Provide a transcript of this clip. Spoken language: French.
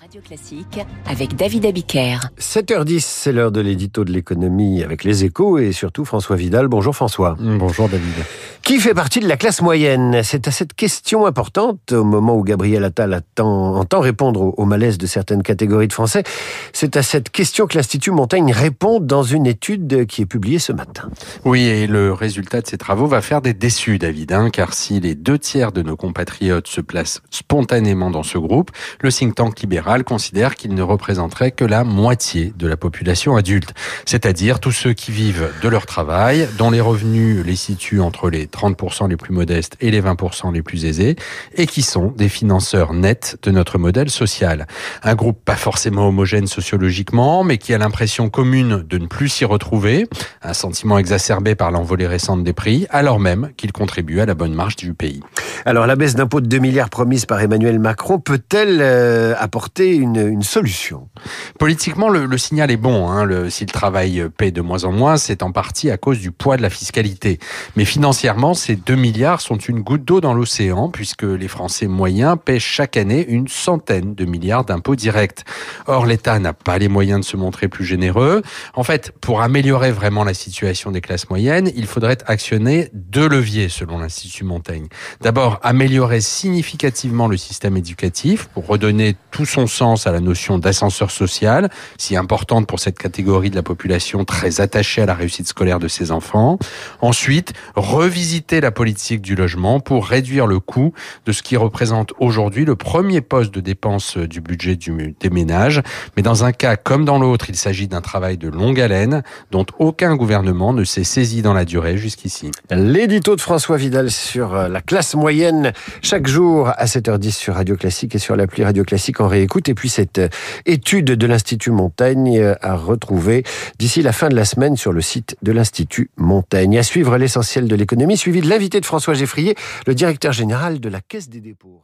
Radio Classique avec David Abiker. 7h10, c'est l'heure de l'édito de l'économie avec les échos et surtout François Vidal. Bonjour François. Bonjour David. Qui fait partie de la classe moyenne? C'est à cette question importante, au moment où Gabriel Attal attend, entend répondre au, au malaise de certaines catégories de Français, c'est à cette question que l'Institut Montaigne répond dans une étude qui est publiée ce matin. Oui, et le résultat de ces travaux va faire des déçus, David, hein, car si les deux tiers de nos compatriotes se placent spontanément dans ce groupe, le think tank libéral considère qu'il ne représenterait que la moitié de la population adulte, c'est-à-dire tous ceux qui vivent de leur travail, dont les revenus les situent entre les 30% les plus modestes et les 20% les plus aisés, et qui sont des financeurs nets de notre modèle social. Un groupe pas forcément homogène sociologiquement, mais qui a l'impression commune de ne plus s'y retrouver, un sentiment exacerbé par l'envolée récente des prix, alors même qu'il contribue à la bonne marche du pays. Alors la baisse d'impôts de 2 milliards promise par Emmanuel Macron peut-elle euh, apporter une, solution? Politiquement, le, signal est bon. Hein. Si le travail paie de moins en moins, c'est en partie à cause du poids de la fiscalité. Mais financièrement, ces 2 milliards sont une goutte d'eau dans l'océan, puisque les Français moyens paient chaque année une centaine de milliards d'impôts directs. Or, l'État n'a pas les moyens de se montrer plus généreux. En fait, pour améliorer vraiment la situation des classes moyennes, il faudrait actionner deux leviers, selon l'Institut Montaigne. D'abord, améliorer significativement le système éducatif pour redonner tout son sens à la notion d'ascenseur social, si importante pour cette catégorie de la population très attachée à la réussite scolaire de ses enfants. Ensuite, revisiter la politique du logement pour réduire le coût de ce qui représente aujourd'hui le premier poste de dépense du budget des ménages. Mais dans un cas comme dans l'autre, il s'agit d'un travail de longue haleine dont aucun gouvernement ne s'est saisi dans la durée jusqu'ici. L'édito de François Vidal sur la classe moyenne chaque jour à 7h10 sur Radio Classique et sur l'appli Radio Classique en réécoute. Et puis cette étude de l'Institut Montaigne à retrouver d'ici la fin de la semaine sur le site de l'Institut Montaigne. À suivre l'essentiel de l'économie, suivi de l'invité de François Geffrier, le directeur général de la Caisse des dépôts.